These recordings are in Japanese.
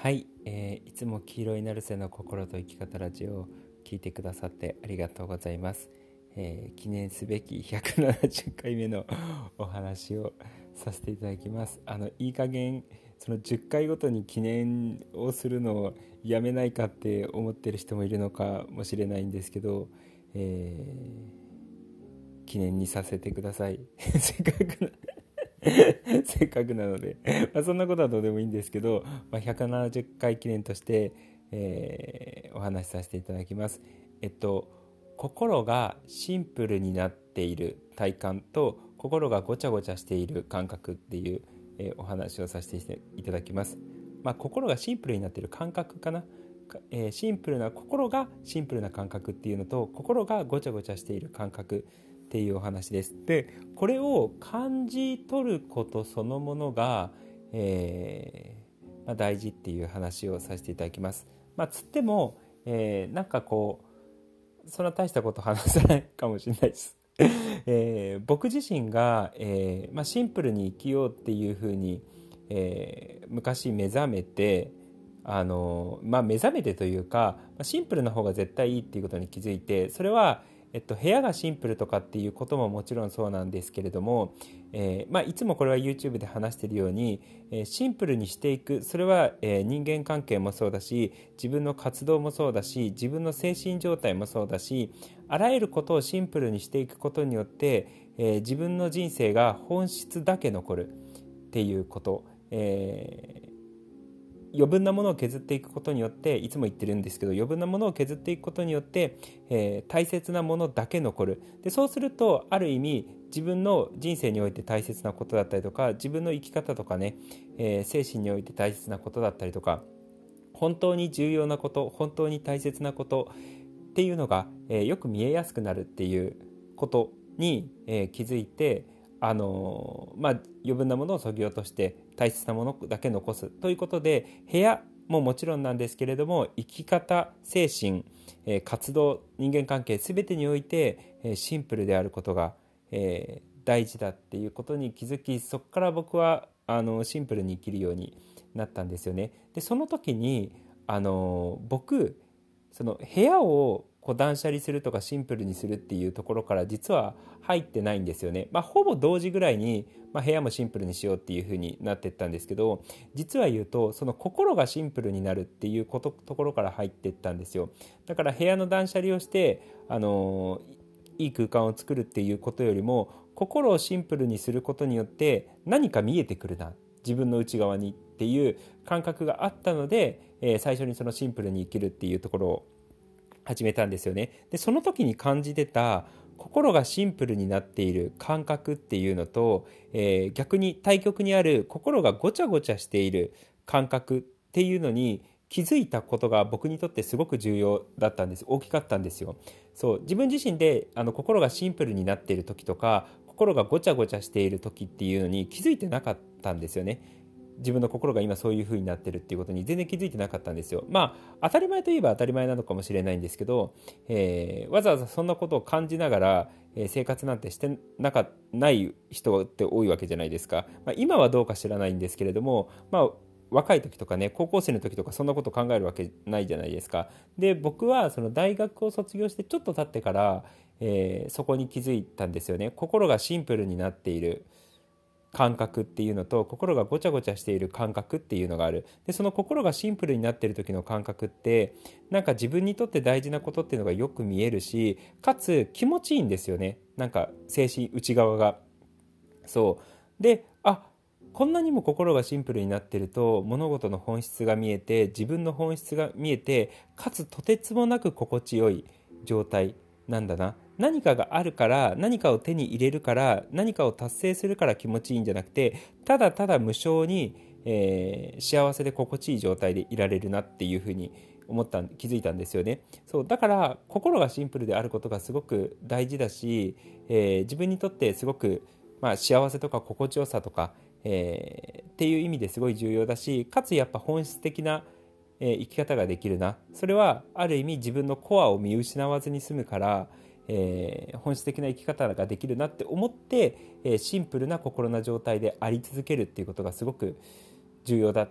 はい、えー、いつも黄色いナルセの心と生き方ラジオを聞いてくださってありがとうございます、えー、記念すべき170回目のお話をさせていただきます。あのいい加減その10回ごとに記念をするのをやめないかって思ってる人もいるのかもしれないんですけど、えー、記念にさせてください。せっかく せっかくなのでまあ、そんなことはどうでもいいんですけど、まあ、170回記念として、えー、お話しさせていただきます。えっと心がシンプルになっている体感と心がごちゃごちゃしている感覚っていう、えー、お話をさせていただきます。まあ、心がシンプルになっている感覚かな、えー、シンプルな心がシンプルな感覚っていうのと心がごちゃごちゃしている感覚っていうお話です。でこれを感じ取ることそのものが、えー、まあ、大事っていう話をさせていただきます。まあ、つっても、えー、なんかこうそんな大したこと話さないかもしれないです。えー、僕自身が、えー、まあ、シンプルに生きようっていうふうに、えー、昔目覚めてあの、まあ、目覚めてというかシンプルな方が絶対いいっていうことに気づいてそれはえっと、部屋がシンプルとかっていうことももちろんそうなんですけれども、えーまあ、いつもこれは YouTube で話しているように、えー、シンプルにしていく。それは、えー、人間関係もそうだし自分の活動もそうだし自分の精神状態もそうだしあらゆることをシンプルにしていくことによって、えー、自分の人生が本質だけ残るっていうこと、えー、余分なものを削っていくことによっていつも言ってるんですけど余分なものを削っていくことによって、えー、大切なものだけ残る。でそうするとある意味自分の人生において大切なことだったりとか自分の生き方とかね、えー、精神において大切なことだったりとか本当に重要なこと本当に大切なことっていうのが、えー、よく見えやすくなるっていうことに、えー、気づいてあのまあ、余分なものをそぎ落として大切なものだけ残すということで部屋ももちろんなんですけれども生き方精神、え活動人間関係全てにおいて、えシンプルであることが、え大事だっていうことに気づきそこから僕はあのシンプルに生きるようになったんですよね。でその時にあの僕その部屋をこう断捨離するとかシンプルにするっていうところから実は入ってないんですよね。まあ、ほぼ同時ぐらいに、まあ、部屋もシンプルにしようっていう風になってったんですけど実は言うとその心がシンプルになるっていうことところから入ってったんですよ。だから部屋の断捨離をしてあのいい空間を作るっていうことよりも心をシンプルにすることによって何か見えてくるな自分の内側にっていう感覚があったので、えー、最初にそのシンプルに生きるっていうところを始めたんですよね。でその時に感じてた心がシンプルになっている感覚っていうのと、えー、逆に対極にある心がごちゃごちゃしている感覚っていうのに気づいたことが僕にとってすごく重要だったんです。大きかったんですよ。そう自分自身であの心がシンプルになっている時とか心がごちゃごちゃしている時っていうのに気づいてなかったんですよね。自分の心が今そういう風になってるっていうことに全然気づいてなかったんですよ。まあ当たり前といえば当たり前なのかもしれないんですけど、えー、わざわざそんなことを感じながら、えー、生活なんてしてなかない人って多いわけじゃないですか。まあ、今はどうか知らないんですけれども、まあ若い時とかね高校生の時とかそんなこと考えるわけないじゃないですか。で僕はその大学を卒業してちょっと経ってから、えー、そこに気づいたんですよね。心がシンプルになっている。感覚っていうのと心がごちゃごちゃしている感覚っていうのがある。でその心がシンプルになってる時の感覚ってなんか自分にとって大事なことっていうのがよく見えるしかつ気持ちいいんですよね。なんか精神内側が。そう。であこんなにも心がシンプルになってると物事の本質が見えて自分の本質が見えてかつとてつもなく心地よい状態。なんだな。何かがあるから何かを手に入れるから何かを達成するから気持ちいいんじゃなくてただただ無償に、えー、幸せで心地いい状態でいられるなっていうふうに思った気づいたんですよね。そうだから心がシンプルであることがすごく大事だし、えー、自分にとってすごく、まあ、幸せとか心地よさとか、えー、っていう意味ですごい重要だしかつやっぱ本質的なえ生き方ができるな。それはある意味自分のコアを見失わずに済むから、えー、本質的な生き方ができるなって思って、えー、シンプルな心の状態であり続けるっていうことがすごく重要だっ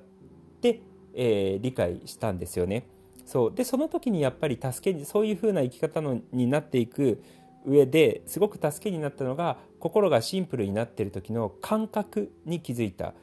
て、えー、理解したんですよね。そう。でその時にやっぱり助けにそういう風な生き方のになっていく上ですごく助けになったのが心がシンプルになっている時の感覚に気づいた。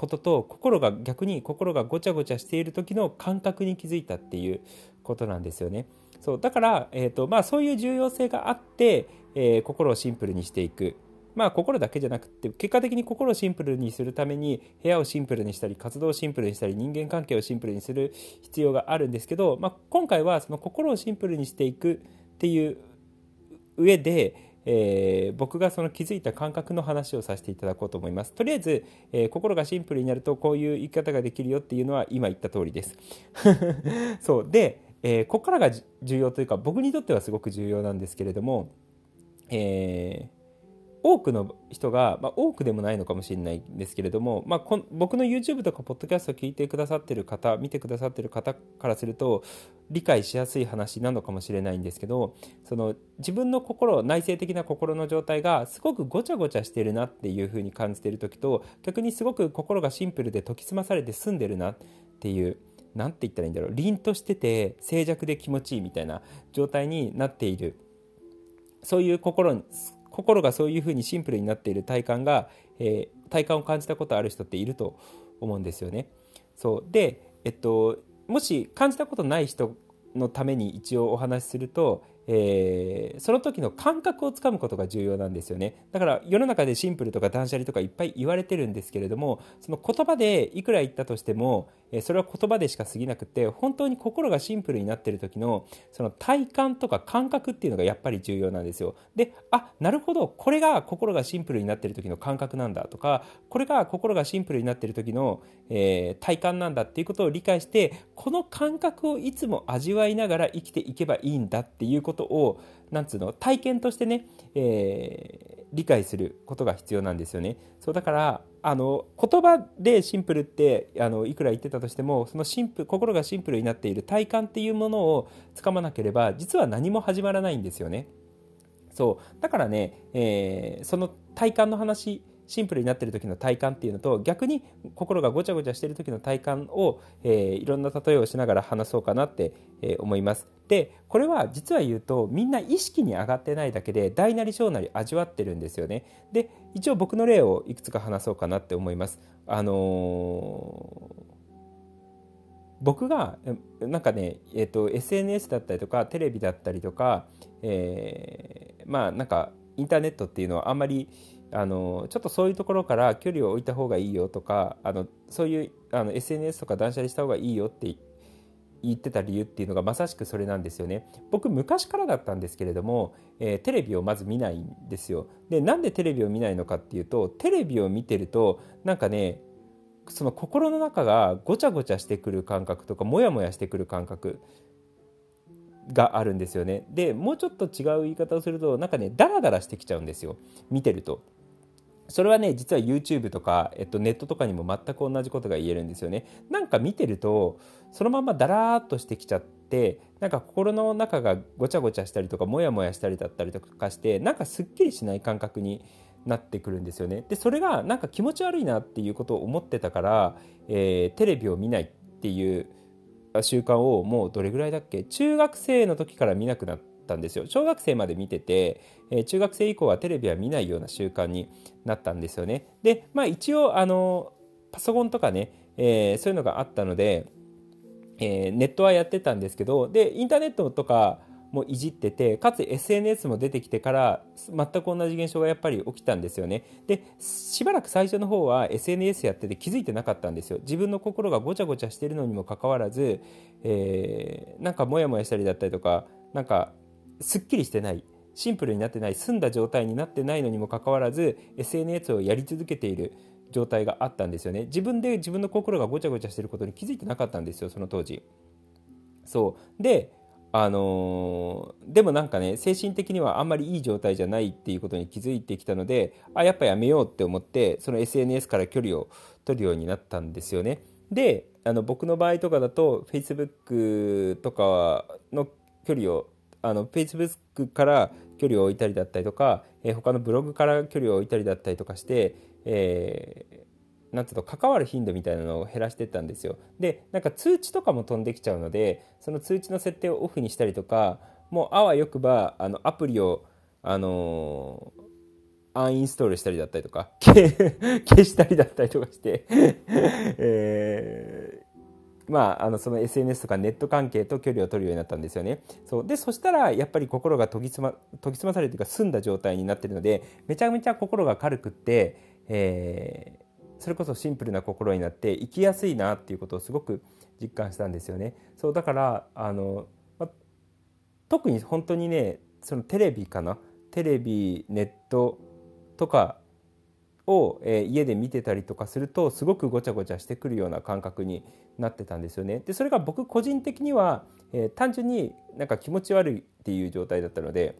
ことと心が逆に心がごちゃごちゃしている時の感覚に気づいたっていうことなんですよね。そうだから、えーとまあ、そういう重要性があって、えー、心をシンプルにしていくまあ心だけじゃなくて結果的に心をシンプルにするために部屋をシンプルにしたり活動をシンプルにしたり人間関係をシンプルにする必要があるんですけど、まあ、今回はその心をシンプルにしていくっていう上で、えー、僕がその気づいた感覚の話をさせていただこうと思います。とりあえず、えー、心がシンプルになるとこういう生き方ができるよっていうのは今言った通りです。そうで、えー、ここからが重要というか僕にとってはすごく重要なんですけれども、えー多くの人が、まあ、多くでもないのかもしれないんですけれども、まあ、こ僕の YouTube とかポッドキャストを聞いてくださってる方見てくださってる方からすると理解しやすい話なのかもしれないんですけどその自分の心内省的な心の状態がすごくごちゃごちゃしてるなっていうふうに感じてる時と逆にすごく心がシンプルで解き澄まされて済んでるなっていう何て言ったらいいんだろう凛としてて静寂で気持ちいいみたいな状態になっている。そういう心心がそういうふうにシンプルになっている体感が、えー、体感を感じたことある人っていると思うんですよね。そうで、えっと、もし感じたことない人のために一応お話しすると、えー、その時の感覚をつかむことが重要なんですよねだから世の中でシンプルとか断捨離とかいっぱい言われてるんですけれどもその言葉でいくら言ったとしても、それは言葉でしか過ぎなくて本当に心がシンプルになってる時のその体感とか感覚っていうのがやっぱり重要なんですよであなるほどこれが心がシンプルになってる時の感覚なんだとかこれが心がシンプルになってる時の、えー、体感なんだっていうことを理解してこの感覚をいつも味わいながら生きていけばいいんだっていうことをなんつうの体験としてね、えー、理解することが必要なんですよね。そうだからあの言葉でシンプルってあのいくら言ってたとしてもそのシンプ心がシンプルになっている体感っていうものをつかまなければ実は何も始まらないんですよね。そうだからね、えー、その体感の話シンプルになってる時の体感っていうのと逆に心がごちゃごちゃしてる時の体感を、えー、いろんな例えをしながら話そうかなって、えー、思います。でこれは実は言うとみんな意識に上がってないだけで大なり小なり味わってるんですよね。で一応僕の例をいくつか話そうかなって思います。あのー僕がなんかね、えーと、と SNS だったりとかテレビだったりとか、えー、まあなんかインターネットっていうのはあんまりあのちょっとそういうところから距離を置いた方がいいよとかあのそういうあの SNS とか断捨離した方がいいよって言ってた理由っていうのがまさしくそれなんですよね。僕昔からだったんですけれども、えー、テレビをまず見ないんですよ。でなんでテレビを見ないのかっていうとテレビを見てるとなんかねその心の中がごちゃごちゃしてくる感覚とかモヤモヤしてくる感覚があるんですよね。でもうちょっと違う言い方をするとなんかねダラダラしてきちゃうんですよ見てると。それはね実は YouTube とか、えっと、ネットとかにも全く同じことが言えるんですよね。なんか見てるとそのままだらーっとしてきちゃってなんか心の中がごちゃごちゃしたりとかモヤモヤしたりだったりとかしてなんかすっきりしない感覚になってくるんですよね。でそれがなんか気持ち悪いなっていうことを思ってたから、えー、テレビを見ないっていう習慣をもうどれぐらいだっけ？中学生の時から見なくなったんですよ。小学生まで見てて、え、中学生以降はテレビは見ないような習慣になったんですよね。でまあ一応あのパソコンとかね、えー、そういうのがあったので、えー、ネットはやってたんですけどでインターネットとかもいじっててかつ SNS も出てきてから全く同じ現象がやっぱり起きたんですよね。でしばらく最初の方は SNS やってて気づいてなかったんですよ。自分の心がごちゃごちゃしてるのにもかかわらず、えー、なんかモヤモヤしたりだったりとかなんかすっきりしてないシンプルになってない澄んだ状態になってないのにもかかわらず SNS をやり続けている状態があったんですよね。自分で自分の心がごちゃごちゃしてることに気づいてなかったんですよその当時。そう。であのー、でもなんかね精神的にはあんまりいい状態じゃないっていうことに気づいてきたのであやっぱやめようって思ってその SNS から距離を取るようになったんですよね。であの僕の場合とかだと Facebook とかの距離をあの Facebook から距離を置いたりだったりとか、えー、他のブログから距離を置いたりだったりとかして、えなんつうの関わる頻度みたいなのを減らしてったんですよ。でなんか通知とかも飛んできちゃうのでその通知の設定をオフにしたりとかもうあわよくばあのアプリをあのーアンインストールしたりだったりとか 消したりだったりとかしてえ、まあ、あのその SNS とかネット関係と距離を取るようになったんですよね。そうでそしたらやっぱり心が研ぎ澄ま研ぎ澄まされるというか澄んだ状態になってるのでめちゃめちゃ心が軽くって、えー、それこそシンプルな心になって生きやすいなっていうことをすごく実感したんですよね。そうだからあの、ま、特に本当にねそのテレビかな？テレビネットとかを、え、家で見てたりとかするとすごくごちゃごちゃしてくるような感覚になってたんですよね。でそれが僕個人的には、え、単純になんか気持ち悪いっていう状態だったので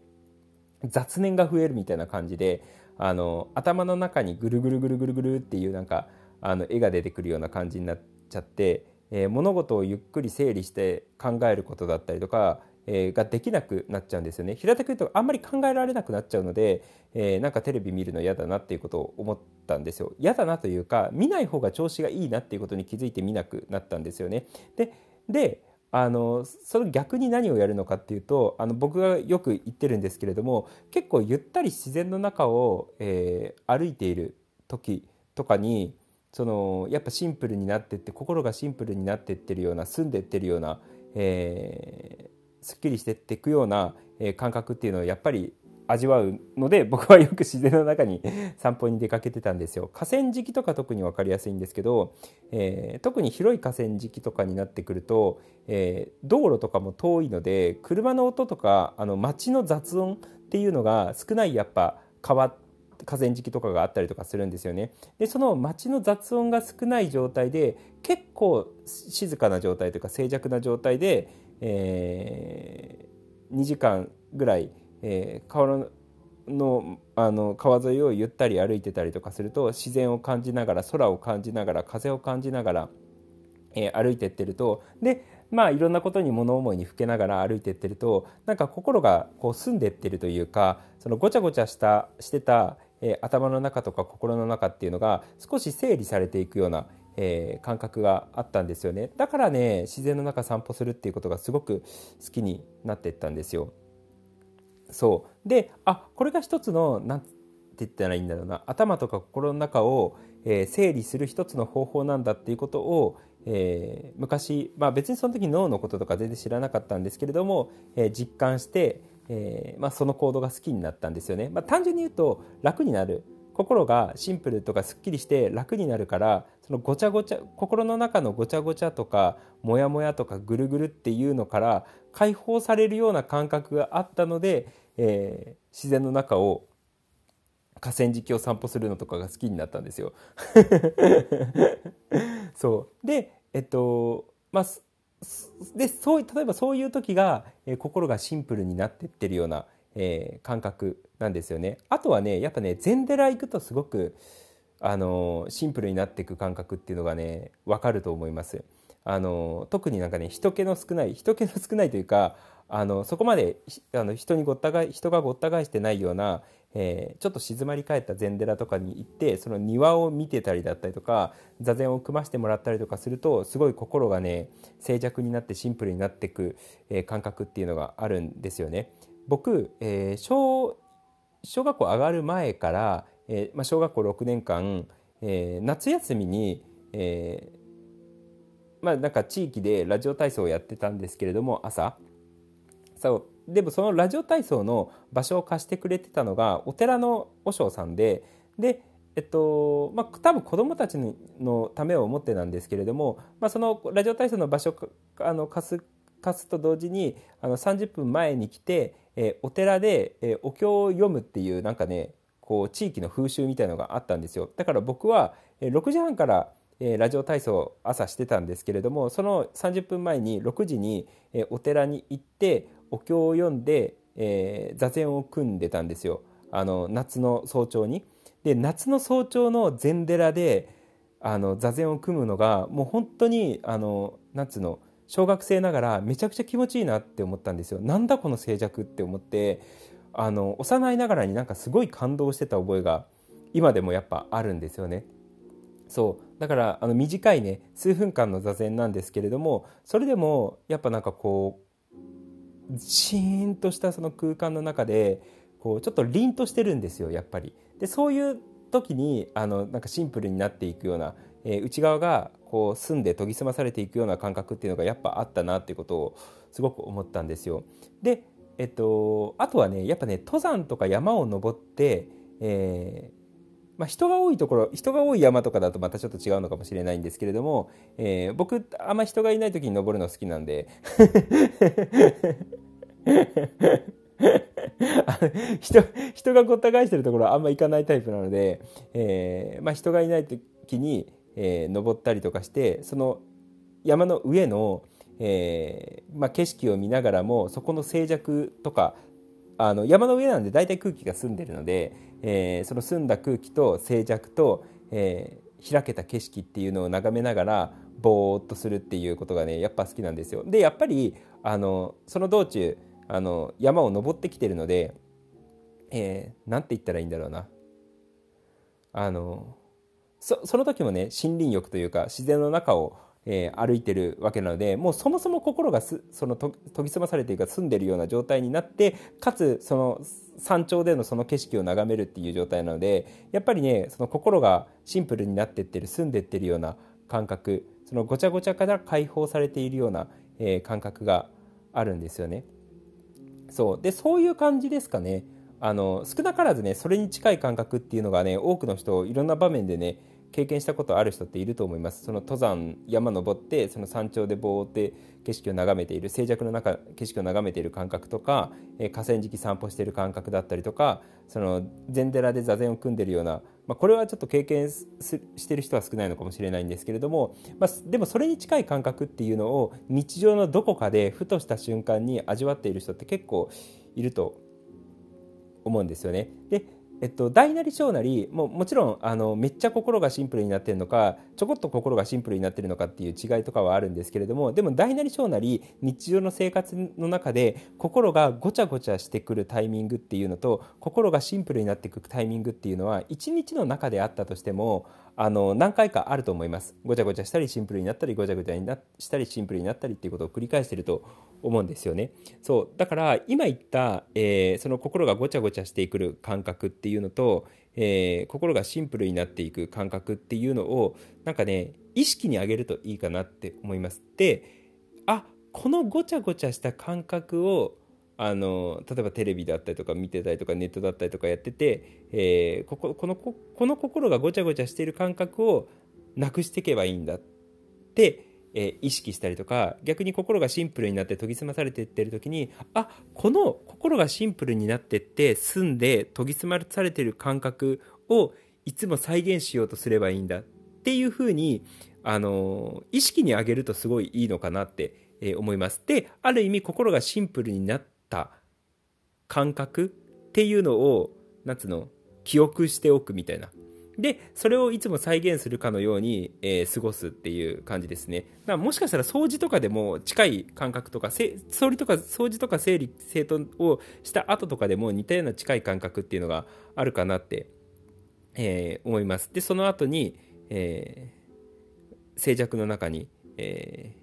雑念が増えるみたいな感じであの頭の中にぐるぐるぐるぐるぐるっていうなんかあの絵が出てくるような感じになっちゃって、えー、物事をゆっくり整理して考えることだったりとか、えー、ができなくなっちゃうんですよね。平たく言うとあんまり考えられなくなっちゃうので、えー、なんかテレビ見るの嫌だなっていうことを思ったんですよ。嫌だなというか見ない方が調子がいいなっていうことに気づいて見なくなったんですよね。でであのその逆に何をやるのかっていうとあの僕がよく言ってるんですけれども結構ゆったり自然の中を、えー、歩いている時とかにそのやっぱシンプルになってって心がシンプルになってってるような澄んでってるような、えー、すっきりしてっていくような、えー、感覚っていうのをやっぱり味わうので 僕はよく自然の中に 散歩に出かけてたんですよ。河川敷とか特に分かりやすいんですけど、えー、特に広い河川敷とかになってくると、えー、道路とかも遠いので車の音とかあの街の雑音っていうのが少ないやっぱ川河川敷とかがあったりとかするんですよね。でその街の雑音が少ない状態で結構静かな状態というか静寂な状態で、えー、2時間ぐらいえー、川のあの川沿いをゆったり歩いてたりとかすると自然を感じながら空を感じながら風を感じながら、えー、歩いてってるとでまあいろんなことに物思いにふけながら歩いてってるとなんか心がこう澄んでってるというかそのごちゃごちゃしたしてた、えー、頭の中とか心の中っていうのが少し整理されていくようなえー、感覚があったんですよね。だからね自然の中散歩するっていうことがすごく好きになっていったんですよ。そう。であこれが一つの何て言ったらいいんだろうな。頭とか心の中を、えー、整理する一つの方法なんだっていうことを、えー、昔、まあ、別にその時脳のこととか全然知らなかったんですけれども、えー、実感して、えまあ、その行動が好きになったんですよね。まあ、単純に言うと楽になる心がシンプルとかすっきりして楽になるからそのごちゃごちゃ心の中のごちゃごちゃとかモヤモヤとかぐるぐるっていうのから解放されるような感覚があったので、えー、自然の中を河川敷を散歩するのとかが好きになったんですよ。そうでえっとまあでそう例えばそういう時が、えー、心がシンプルになってってるような、えー、感覚なんですよね。あとはねやっぱね禅寺行くとすごくあのシンプルになっていく感覚っていうのがね分かると思います。あの特になんかね人気の少ない人気の少ないというかあのそこまであの人にごったが人がごった返してないような、えー、ちょっと静まり返った禅寺とかに行ってその庭を見てたりだったりとか座禅を組ましてもらったりとかするとすごい心がね静寂になってシンプルになっていく、えー、感覚っていうのがあるんですよね。僕、えー、小小学校上がる前から、えーまあ、小学校6年間、えー、夏休みに、えー、まあなんか地域でラジオ体操をやってたんですけれども朝そうでもそのラジオ体操の場所を貸してくれてたのがお寺の和尚さんででえっとまあ、多分子どもたちのためを思ってなんですけれども、まあ、そのラジオ体操の場所あの貸す貸すと同時にあの30分前に来て、えー、お寺で、えー、お経を読むっていうなんかねこう地域の風習みたいのがあったんですよ。だから僕は、えー、6時半から、ラジオ体操朝してたんですけれどもその30分前に6時に、お寺に行ってお経を読んで、えー、座禅を組んでたんですよあの夏の早朝に。で夏の早朝の禅寺であの座禅を組むのがもう本当にあのなつうの小学生ながらめちゃくちゃ気持ちいいなって思ったんですよ。なんだこの静寂って思ってあの幼いながらになんかすごい感動してた覚えが今でもやっぱあるんですよね。そうだからあの短いね数分間の座禅なんですけれどもそれでもやっぱなんかこうシーンとしたその空間の中でこうちょっと凛としてるんですよやっぱり。でそういう時にあのなんかシンプルになっていくような、えー、内側がこう澄んで研ぎ澄まされていくような感覚っていうのがやっぱあったなっていうことをすごく思ったんですよ。で、えっと、あとはねやっぱね登山とか山を登って、えーまあ、人が多いところ人が多い山とかだとまたちょっと違うのかもしれないんですけれども、えー、僕あんま人がいない時に登るの好きなんで。人人がごった返してるところはあんま行かないタイプなので、えーまあ、人がいない時に、えー、登ったりとかしてその山の上の、えーまあ、景色を見ながらもそこの静寂とかあの山の上なんで大体空気が澄んでるので、えー、その澄んだ空気と静寂と、えー、開けた景色っていうのを眺めながらぼーっとするっていうことがねやっぱ好きなんですよ。でやっぱりあのその道中あの山を登ってきてるので、えー、なんて言ったらいいんだろうなあのそその時もね森林浴というか自然の中を、えー、歩いてるわけなのでもうそもそも心がその研ぎ澄まされているか澄んでいるような状態になってかつその山頂でのその景色を眺めるっていう状態なのでやっぱりねその心がシンプルになってってる澄んでってるような感覚そのごちゃごちゃから解放されているような、えー、感覚があるんですよね。そうでそういう感じですかねあの少なからずねそれに近い感覚っていうのがね多くの人いろんな場面でね経験したことある人っていると思いますその登山山登ってその山頂でぼーって景色を眺めている静寂の中景色を眺めている感覚とか、えー、河川敷散歩している感覚だったりとかその禅寺で座禅を組んでるような、まあ、これはちょっと経験してる人は少ないのかもしれないんですけれども、まあ、でもそれに近い感覚っていうのを日常のどこかでふとした瞬間に味わっている人って結構いると思うんですよね。でえっと、大なり小なりももちろんあのめっちゃ心がシンプルになってるのかちょこっと心がシンプルになってるのかっていう違いとかはあるんですけれどもでも大なり小なり日常の生活の中で心がごちゃごちゃしてくるタイミングっていうのと心がシンプルになってくるタイミングっていうのは一日の中であったとしてもあの何回かあると思いますごちゃごちゃしたりシンプルになったりごちゃごちゃになしたりシンプルになったりっていうことを繰り返してると思うんですよね。そうだから今言った、えー、その心がごちゃごちゃしてくる感覚っていうのと、えー、心がシンプルになっていく感覚っていうのをなんかね意識に上げるといいかなって思います。であこのごちゃごちゃした感覚をあの例えばテレビだったりとか見てたりとかネットだったりとかやってて、えー、こここのここの心がごちゃごちゃしている感覚をなくしていけばいいんだってえー、意識したりとか逆に心がシンプルになって研ぎ澄まされていってる時にあこの心がシンプルになってって澄んで研ぎ澄まされてる感覚をいつも再現しようとすればいいんだっていうふうに、あの、意識に上げるとすごいいいのかなって、えー、思います。である意味心がシンプルになった感覚っていうのをなんつうの記憶しておくみたいなで、それをいつも再現するかのように、えー、過ごすっていう感じですね。だもしかしたら掃除とかでも近い感覚とか、掃除とか、掃除とか整理整頓をした後とかでも似たような近い感覚っていうのがあるかなって、えー、思います。で、その後に、えー、静寂の中に、えー、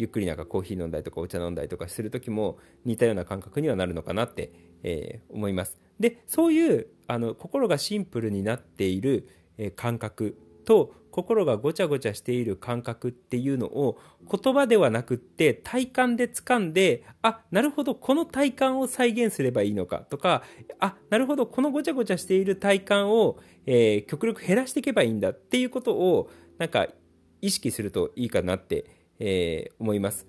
ゆっくりなんかコーヒー飲んだりとかお茶飲んだりとかする時も似たような感覚にはなるのかなって、えー、思います。でそういうあの心がシンプルになっている、え感覚と心がごちゃごちゃしている感覚っていうのを言葉ではなくって体感で掴んであなるほどこの体感を再現すればいいのかとかあなるほどこのごちゃごちゃしている体感を、えー、極力減らしていけばいいんだっていうことをなんか意識するといいかなって、えー、思います。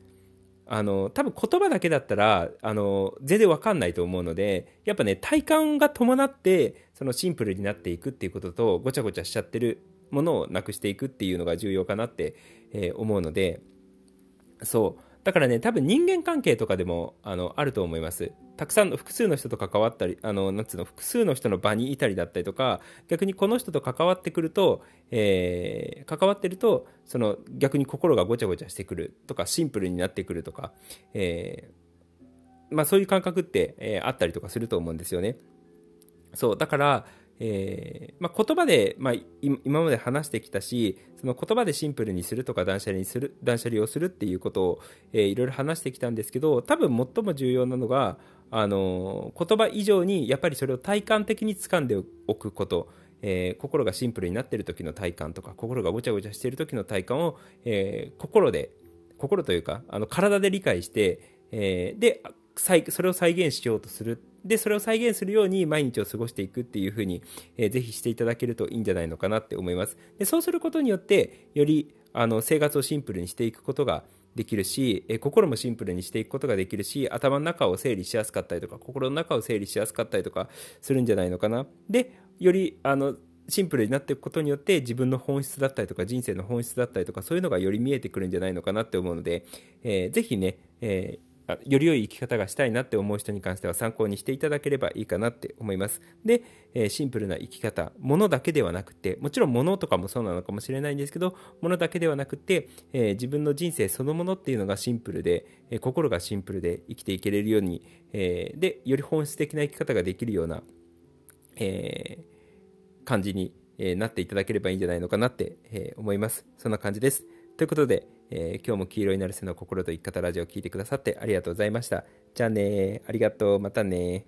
あの多分言葉だけだったらあの全然わかんないと思うのでやっぱね体感が伴ってそのシンプルになっていくっていうこととごちゃごちゃしちゃってるものをなくしていくっていうのが重要かなって、えー、思うのでそうだからね多分人間関係とかでもあのあると思いますたくさんの複数の人と関わったりあのなんつうの複数の人の場にいたりだったりとか逆にこの人と関わってくると、えー、関わってるとその逆に心がごちゃごちゃしてくるとかシンプルになってくるとか、えー、まあ、そういう感覚って、えー、あったりとかすると思うんですよね。そうだから、えー、まあ、言葉で、まあ、今まで話してきたしその言葉でシンプルにするとか断捨離にする断捨離をするっていうことを、えー、いろいろ話してきたんですけど多分最も重要なのがあの言葉以上にやっぱりそれを体感的に掴んでおくこと、えー、心がシンプルになっている時の体感とか心がごちゃごちゃしている時の体感を、え心で心というかあの体で理解して、えでそれを再現しようとするで、それを再現するように毎日を過ごしていくっていうふうに、えー、ぜひしていただけるといいんじゃないのかなって思います。でそうすることによって、よりあの生活をシンプルにしていくことができるし、え心もシンプルにしていくことができるし、頭の中を整理しやすかったりとか、心の中を整理しやすかったりとかするんじゃないのかな。で、よりあのシンプルになっていくことによって自分の本質だったりとか人生の本質だったりとかそういうのがより見えてくるんじゃないのかなって思うので、えー、ぜひね、えーより良い生き方がしたいなって思う人に関しては参考にしていただければいいかなって思います。で、え、シンプルな生き方、物だけではなくて、もちろん物とかもそうなのかもしれないんですけど、物だけではなくて、え、自分の人生そのものっていうのがシンプルで、え、心がシンプルで生きていけれるように、えで、より本質的な生き方ができるような、え感じにえなっていただければいいんじゃないのかなって、え思います。そんな感じです。ということで、えー、今日も黄色いなるせの心と生き方ラジオを聴いてくださってありがとうございました。じゃあねありがとう。またね